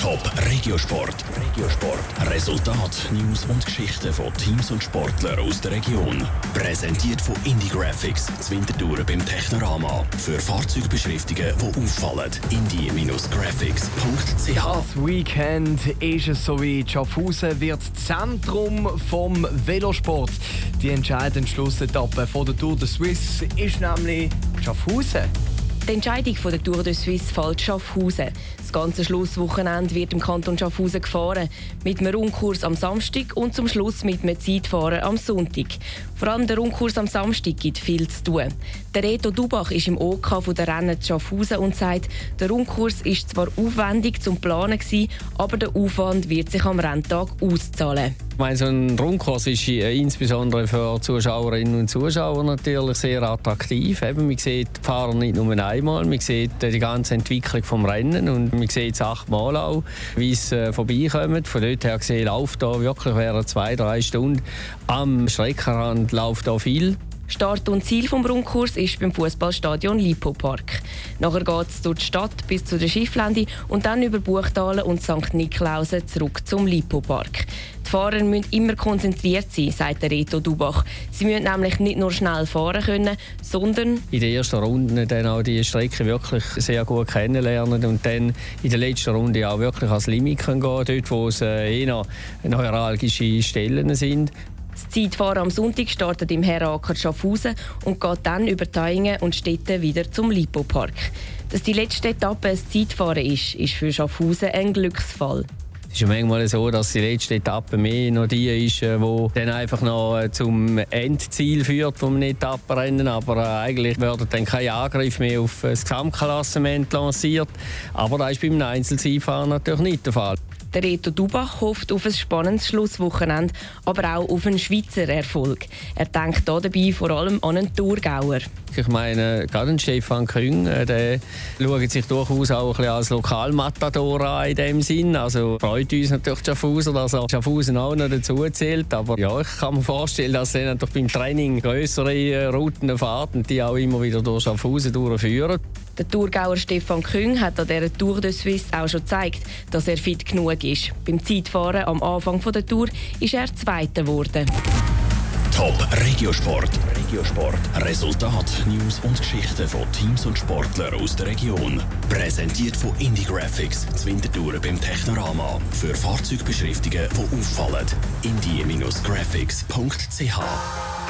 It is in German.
Top Regiosport. Regiosport. Resultat, News und Geschichten von Teams und Sportlern aus der Region. Präsentiert von Indie Graphics, Zwintertouren beim Technorama. Für Fahrzeugbeschriftungen, die auffallen. indie-graphics.ch. Das Weekend ist es soweit. Schaffhausen wird Zentrum vom Velosport. Die entscheidende Schlussetappe von der Tour de Suisse ist nämlich Schaffhausen. Die Entscheidung von der Tour de Suisse fällt Schaffhausen. Das ganze Schlusswochenende wird im Kanton Schaffhausen gefahren. Mit einem Rundkurs am Samstag und zum Schluss mit einem Zeitfahren am Sonntag. Vor allem der Rundkurs am Samstag gibt viel zu tun. Der Reto Dubach ist im OK von der Rennen zu Schaffhausen und sagt, der Rundkurs ist zwar aufwendig zum Planen aber der Aufwand wird sich am Renntag auszahlen. Ich meine, so ein Rundkurs ist äh, insbesondere für Zuschauerinnen und Zuschauer natürlich sehr attraktiv. Eben, man sieht die Fahrer nicht nur einmal, man sieht äh, die ganze Entwicklung des Rennen und man sieht es achtmal auch, wie es äh, vorbeikommt. Von dort her gesehen läuft da wirklich während zwei, drei Stunden am Streckenrand läuft da viel. Start und Ziel vom Rundkurs ist beim Fußballstadion Lipo Park. Nachher geht es durch die Stadt bis zu der Schifflände und dann über Buchtalen und St. Niklausen zurück zum Lipo Park. Die Fahrer müssen immer konzentriert sein, sagt Reto Dubach. Sie müssen nämlich nicht nur schnell fahren können, sondern in der ersten Runde dann auch die Strecke wirklich sehr gut kennenlernen und dann in der letzten Runde auch wirklich ans Limit gehen, dort wo es äh, eher neuralgische Stellen sind. Das Zeitfahren am Sonntag startet im Herraker Schaffhausen und geht dann über Taingen und Städte wieder zum Lipo-Park. Dass die letzte Etappe ein Zeitfahren ist, ist für Schaffhausen ein Glücksfall. Es ist manchmal so, dass die letzte Etappe mehr noch die ist, die äh, dann einfach noch äh, zum Endziel führt vom Etappenrennen. Aber äh, eigentlich wird dann kein Angriff mehr auf das Gesamtklassement lanciert. Aber das ist beim Einzelzeitfahren natürlich nicht der Fall. Der Reto Dubach hofft auf ein spannendes Schlusswochenende, aber auch auf einen Schweizer Erfolg. Er denkt dabei vor allem an einen Thurgauer. Ich meine, gerade Stefan Küng, äh, der schaut sich durchaus auch ein bisschen als Lokalmatador an in dem Sinn. Also freut uns natürlich Schaffhausen, dass er Schaffhausen auch noch dazu zählt. Aber ja, ich kann mir vorstellen, dass er natürlich beim Training größere äh, Routen fährt und die auch immer wieder durch Schaffhausen durchführen. Der Thurgauer Stefan Küng hat an dieser Tour de Suisse auch schon gezeigt, dass er fit genug ist. Beim Zeitfahren am Anfang der Tour ist er Zweiter geworden. Top Regiosport. Regiosport. Resultat, News und Geschichten von Teams und Sportlern aus der Region. Präsentiert von Indie Graphics, Zwintertouren beim Technorama. Für Fahrzeugbeschriftungen, die auffallen. indie-graphics.ch